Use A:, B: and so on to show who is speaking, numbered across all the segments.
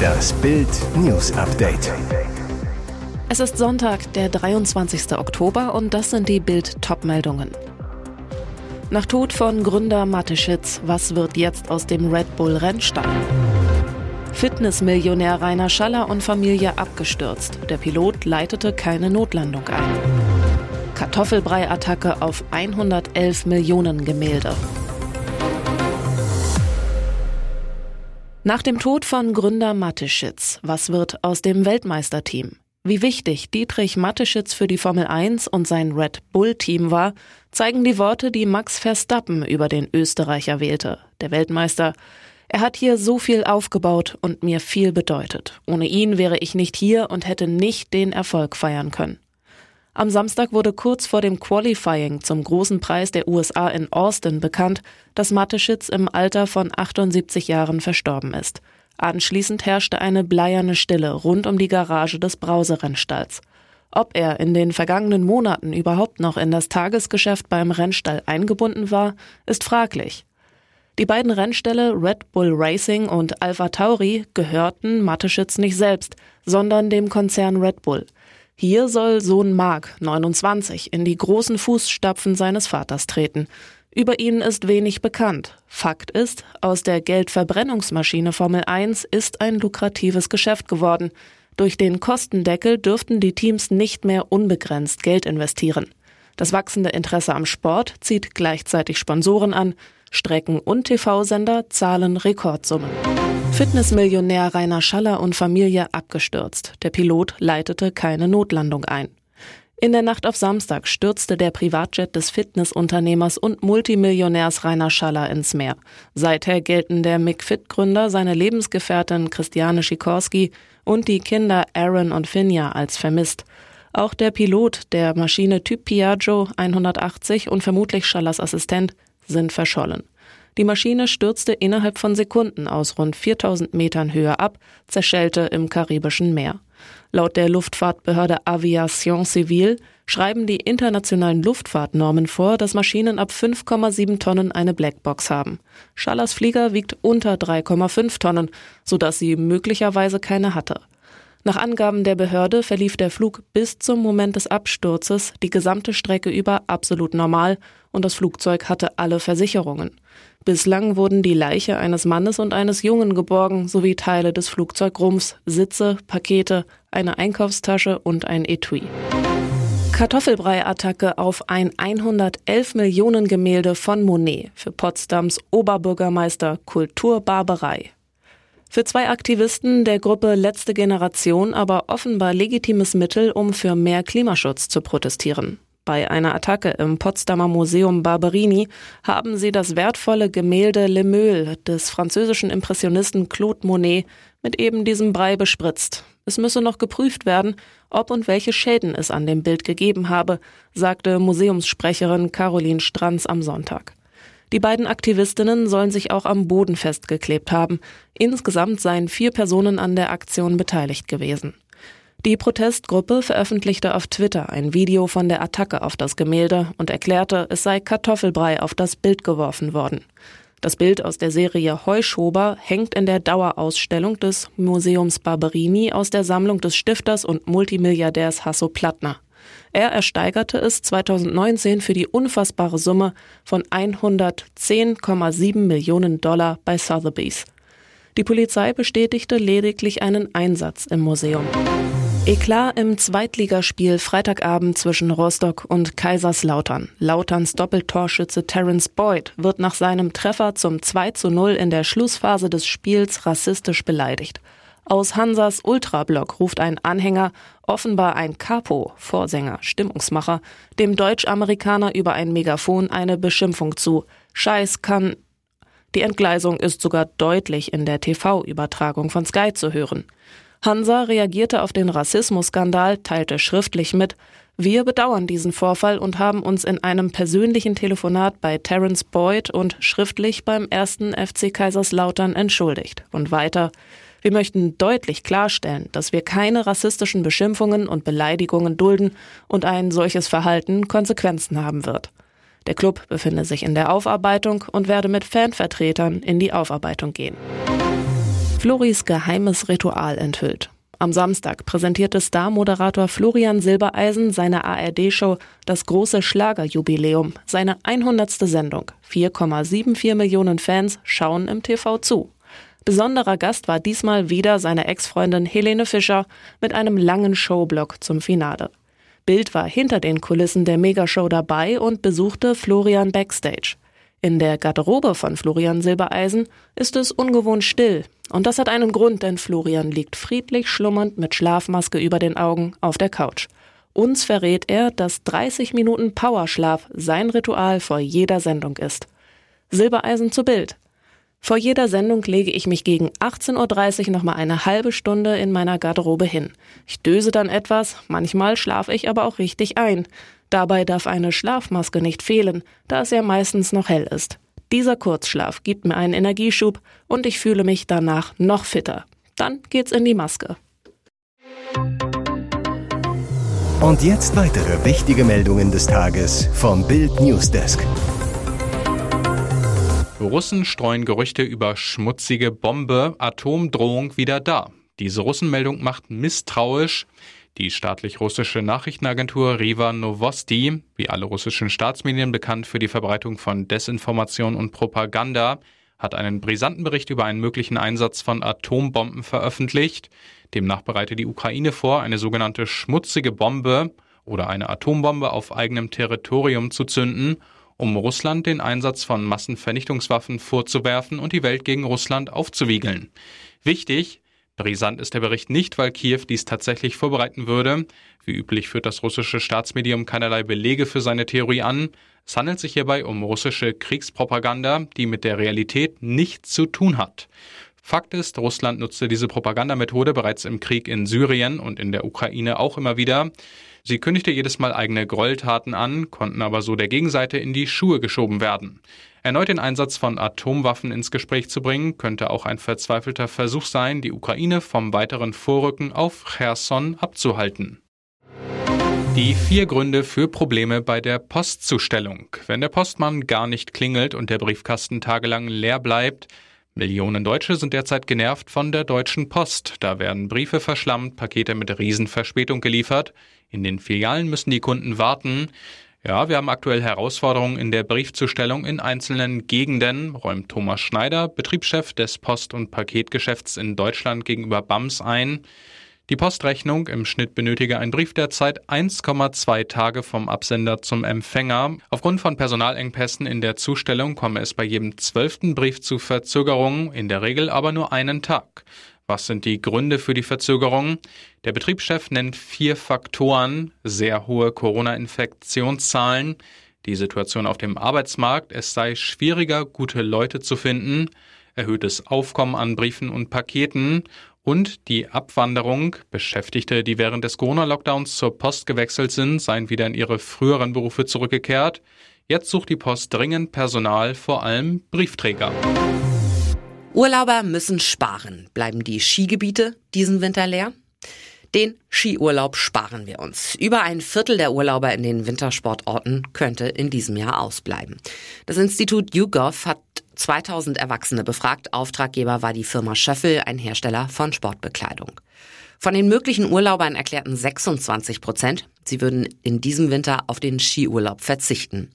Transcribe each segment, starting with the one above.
A: Das Bild News Update.
B: Es ist Sonntag, der 23. Oktober und das sind die Bild Topmeldungen. Nach Tod von Gründer Mateschitz, was wird jetzt aus dem Red Bull Rennstall? Fitnessmillionär Rainer Schaller und Familie abgestürzt. Der Pilot leitete keine Notlandung ein. Kartoffelbrei-Attacke auf 111 Millionen Gemälde. Nach dem Tod von Gründer Mateschitz, was wird aus dem Weltmeisterteam? Wie wichtig Dietrich Mateschitz für die Formel 1 und sein Red Bull-Team war, zeigen die Worte, die Max Verstappen über den Österreicher wählte. Der Weltmeister. Er hat hier so viel aufgebaut und mir viel bedeutet. Ohne ihn wäre ich nicht hier und hätte nicht den Erfolg feiern können. Am Samstag wurde kurz vor dem Qualifying zum großen Preis der USA in Austin bekannt, dass Mateschitz im Alter von 78 Jahren verstorben ist. Anschließend herrschte eine bleierne Stille rund um die Garage des Brauserrennstalls. Ob er in den vergangenen Monaten überhaupt noch in das Tagesgeschäft beim Rennstall eingebunden war, ist fraglich. Die beiden Rennställe Red Bull Racing und Alpha Tauri gehörten Mateschitz nicht selbst, sondern dem Konzern Red Bull – hier soll Sohn Mark, 29, in die großen Fußstapfen seines Vaters treten. Über ihn ist wenig bekannt. Fakt ist, aus der Geldverbrennungsmaschine Formel 1 ist ein lukratives Geschäft geworden. Durch den Kostendeckel dürften die Teams nicht mehr unbegrenzt Geld investieren. Das wachsende Interesse am Sport zieht gleichzeitig Sponsoren an, Strecken- und TV-Sender zahlen Rekordsummen. Fitnessmillionär Rainer Schaller und Familie abgestürzt. Der Pilot leitete keine Notlandung ein. In der Nacht auf Samstag stürzte der Privatjet des Fitnessunternehmers und Multimillionärs Rainer Schaller ins Meer. Seither gelten der McFit-Gründer, seine Lebensgefährtin Christiane Sikorski und die Kinder Aaron und Finja als vermisst. Auch der Pilot der Maschine Typ Piaggio 180 und vermutlich Schallers Assistent sind verschollen. Die Maschine stürzte innerhalb von Sekunden aus rund 4000 Metern Höhe ab, zerschellte im Karibischen Meer. Laut der Luftfahrtbehörde Aviation Civile schreiben die internationalen Luftfahrtnormen vor, dass Maschinen ab 5,7 Tonnen eine Blackbox haben. Schallers Flieger wiegt unter 3,5 Tonnen, sodass sie möglicherweise keine hatte. Nach Angaben der Behörde verlief der Flug bis zum Moment des Absturzes die gesamte Strecke über absolut normal und das Flugzeug hatte alle Versicherungen. Bislang wurden die Leiche eines Mannes und eines Jungen geborgen sowie Teile des Flugzeugrumpfs, Sitze, Pakete, eine Einkaufstasche und ein Etui. Kartoffelbrei-Attacke auf ein 111 Millionen Gemälde von Monet für Potsdams Oberbürgermeister Kulturbarbarei. Für zwei Aktivisten der Gruppe Letzte Generation aber offenbar legitimes Mittel, um für mehr Klimaschutz zu protestieren. Bei einer Attacke im Potsdamer Museum Barberini haben sie das wertvolle Gemälde Le Meul des französischen Impressionisten Claude Monet mit eben diesem Brei bespritzt. Es müsse noch geprüft werden, ob und welche Schäden es an dem Bild gegeben habe, sagte Museumssprecherin Caroline Stranz am Sonntag. Die beiden Aktivistinnen sollen sich auch am Boden festgeklebt haben. Insgesamt seien vier Personen an der Aktion beteiligt gewesen. Die Protestgruppe veröffentlichte auf Twitter ein Video von der Attacke auf das Gemälde und erklärte, es sei Kartoffelbrei auf das Bild geworfen worden. Das Bild aus der Serie Heuschober hängt in der Dauerausstellung des Museums Barberini aus der Sammlung des Stifters und Multimilliardärs Hasso Plattner. Er ersteigerte es 2019 für die unfassbare Summe von 110,7 Millionen Dollar bei Sotheby's. Die Polizei bestätigte lediglich einen Einsatz im Museum. Eklat im Zweitligaspiel Freitagabend zwischen Rostock und Kaiserslautern. Lauterns Doppeltorschütze Terence Boyd wird nach seinem Treffer zum 2 zu 0 in der Schlussphase des Spiels rassistisch beleidigt. Aus Hansas Ultrablock ruft ein Anhänger, offenbar ein Capo, Vorsänger, Stimmungsmacher, dem Deutsch-Amerikaner über ein Megafon eine Beschimpfung zu. Scheiß kann. Die Entgleisung ist sogar deutlich in der TV-Übertragung von Sky zu hören. Hansa reagierte auf den Rassismusskandal, teilte schriftlich mit, wir bedauern diesen Vorfall und haben uns in einem persönlichen Telefonat bei Terence Boyd und schriftlich beim ersten FC Kaiserslautern entschuldigt. Und weiter, wir möchten deutlich klarstellen, dass wir keine rassistischen Beschimpfungen und Beleidigungen dulden und ein solches Verhalten Konsequenzen haben wird. Der Club befinde sich in der Aufarbeitung und werde mit Fanvertretern in die Aufarbeitung gehen. Floris geheimes Ritual enthüllt. Am Samstag präsentierte Star-Moderator Florian Silbereisen seine ARD-Show Das große Schlagerjubiläum, seine 100. Sendung. 4,74 Millionen Fans schauen im TV zu. Besonderer Gast war diesmal wieder seine Ex-Freundin Helene Fischer mit einem langen Showblock zum Finale. Bild war hinter den Kulissen der Megashow dabei und besuchte Florian backstage. In der Garderobe von Florian Silbereisen ist es ungewohnt still. Und das hat einen Grund, denn Florian liegt friedlich schlummernd mit Schlafmaske über den Augen auf der Couch. Uns verrät er, dass 30 Minuten Powerschlaf sein Ritual vor jeder Sendung ist. Silbereisen zu Bild. Vor jeder Sendung lege ich mich gegen 18.30 Uhr nochmal eine halbe Stunde in meiner Garderobe hin. Ich döse dann etwas, manchmal schlafe ich aber auch richtig ein. Dabei darf eine Schlafmaske nicht fehlen, da es ja meistens noch hell ist. Dieser Kurzschlaf gibt mir einen Energieschub und ich fühle mich danach noch fitter. Dann geht's in die Maske.
A: Und jetzt weitere wichtige Meldungen des Tages vom Bild Newsdesk.
C: Russen streuen Gerüchte über schmutzige Bombe, Atomdrohung wieder da. Diese Russenmeldung macht misstrauisch. Die staatlich-russische Nachrichtenagentur Riva Novosti, wie alle russischen Staatsmedien bekannt für die Verbreitung von Desinformation und Propaganda, hat einen brisanten Bericht über einen möglichen Einsatz von Atombomben veröffentlicht. Demnach bereite die Ukraine vor, eine sogenannte schmutzige Bombe oder eine Atombombe auf eigenem Territorium zu zünden, um Russland den Einsatz von Massenvernichtungswaffen vorzuwerfen und die Welt gegen Russland aufzuwiegeln. Wichtig, Brisant ist der Bericht nicht, weil Kiew dies tatsächlich vorbereiten würde. Wie üblich führt das russische Staatsmedium keinerlei Belege für seine Theorie an. Es handelt sich hierbei um russische Kriegspropaganda, die mit der Realität nichts zu tun hat. Fakt ist, Russland nutzte diese Propagandamethode bereits im Krieg in Syrien und in der Ukraine auch immer wieder. Sie kündigte jedes Mal eigene Gräueltaten an, konnten aber so der Gegenseite in die Schuhe geschoben werden. Erneut den Einsatz von Atomwaffen ins Gespräch zu bringen, könnte auch ein verzweifelter Versuch sein, die Ukraine vom weiteren Vorrücken auf Cherson abzuhalten. Die vier Gründe für Probleme bei der Postzustellung. Wenn der Postmann gar nicht klingelt und der Briefkasten tagelang leer bleibt, Millionen Deutsche sind derzeit genervt von der Deutschen Post. Da werden Briefe verschlammt, Pakete mit Riesenverspätung geliefert. In den Filialen müssen die Kunden warten. Ja, wir haben aktuell Herausforderungen in der Briefzustellung in einzelnen Gegenden, räumt Thomas Schneider, Betriebschef des Post- und Paketgeschäfts in Deutschland gegenüber BAMS ein. Die Postrechnung im Schnitt benötige ein Brief derzeit 1,2 Tage vom Absender zum Empfänger. Aufgrund von Personalengpässen in der Zustellung komme es bei jedem zwölften Brief zu Verzögerungen, in der Regel aber nur einen Tag. Was sind die Gründe für die Verzögerung? Der Betriebschef nennt vier Faktoren, sehr hohe Corona-Infektionszahlen, die Situation auf dem Arbeitsmarkt, es sei schwieriger, gute Leute zu finden, erhöhtes Aufkommen an Briefen und Paketen und die Abwanderung. Beschäftigte, die während des Corona-Lockdowns zur Post gewechselt sind, seien wieder in ihre früheren Berufe zurückgekehrt. Jetzt sucht die Post dringend Personal, vor allem Briefträger.
D: Urlauber müssen sparen. Bleiben die Skigebiete diesen Winter leer? Den Skiurlaub sparen wir uns. Über ein Viertel der Urlauber in den Wintersportorten könnte in diesem Jahr ausbleiben. Das Institut YouGov hat 2000 Erwachsene befragt. Auftraggeber war die Firma Schöffel, ein Hersteller von Sportbekleidung. Von den möglichen Urlaubern erklärten 26 Prozent, sie würden in diesem Winter auf den Skiurlaub verzichten.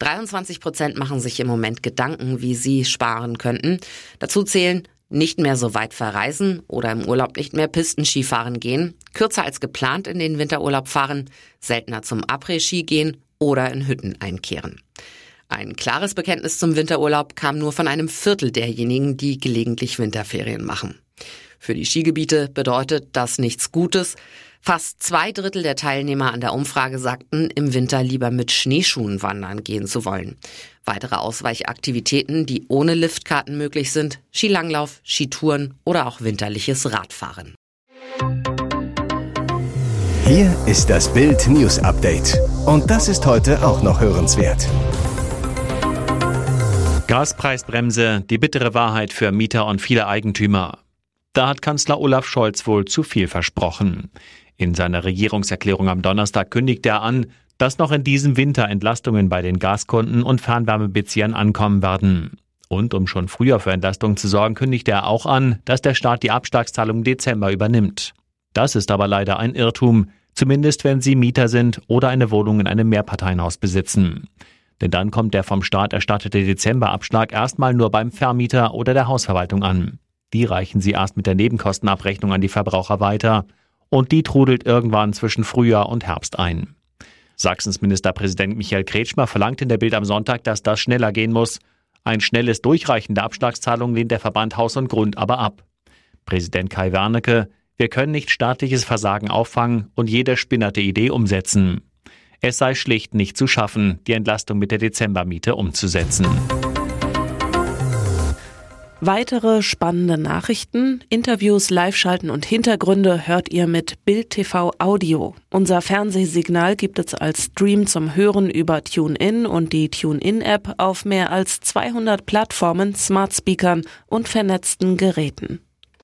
D: 23 Prozent machen sich im Moment Gedanken, wie sie sparen könnten. Dazu zählen nicht mehr so weit verreisen oder im Urlaub nicht mehr Pistenskifahren gehen, kürzer als geplant in den Winterurlaub fahren, seltener zum Après-Ski gehen oder in Hütten einkehren. Ein klares Bekenntnis zum Winterurlaub kam nur von einem Viertel derjenigen, die gelegentlich Winterferien machen. Für die Skigebiete bedeutet das nichts Gutes. Fast zwei Drittel der Teilnehmer an der Umfrage sagten, im Winter lieber mit Schneeschuhen wandern gehen zu wollen. Weitere Ausweichaktivitäten, die ohne Liftkarten möglich sind, Skilanglauf, Skitouren oder auch winterliches Radfahren.
A: Hier ist das Bild News Update. Und das ist heute auch noch hörenswert.
E: Gaspreisbremse, die bittere Wahrheit für Mieter und viele Eigentümer. Da hat Kanzler Olaf Scholz wohl zu viel versprochen. In seiner Regierungserklärung am Donnerstag kündigt er an, dass noch in diesem Winter Entlastungen bei den Gaskunden und Fernwärmebeziehern ankommen werden. Und um schon früher für Entlastung zu sorgen, kündigt er auch an, dass der Staat die Abschlagszahlung im Dezember übernimmt. Das ist aber leider ein Irrtum, zumindest wenn Sie Mieter sind oder eine Wohnung in einem Mehrparteienhaus besitzen. Denn dann kommt der vom Staat erstattete Dezemberabschlag erstmal nur beim Vermieter oder der Hausverwaltung an. Die reichen Sie erst mit der Nebenkostenabrechnung an die Verbraucher weiter und die trudelt irgendwann zwischen Frühjahr und Herbst ein. Sachsens Ministerpräsident Michael Kretschmer verlangt in der Bild am Sonntag, dass das schneller gehen muss. Ein schnelles Durchreichen der Abschlagszahlungen lehnt der Verband Haus und Grund aber ab. Präsident Kai Wernicke, wir können nicht staatliches Versagen auffangen und jede spinnerte Idee umsetzen. Es sei schlicht nicht zu schaffen, die Entlastung mit der Dezembermiete umzusetzen.
B: Weitere spannende Nachrichten, Interviews, Live-Schalten und Hintergründe hört ihr mit Bild TV Audio. Unser Fernsehsignal gibt es als Stream zum Hören über TuneIn und die TuneIn-App auf mehr als 200 Plattformen, Smart Speakern und vernetzten Geräten.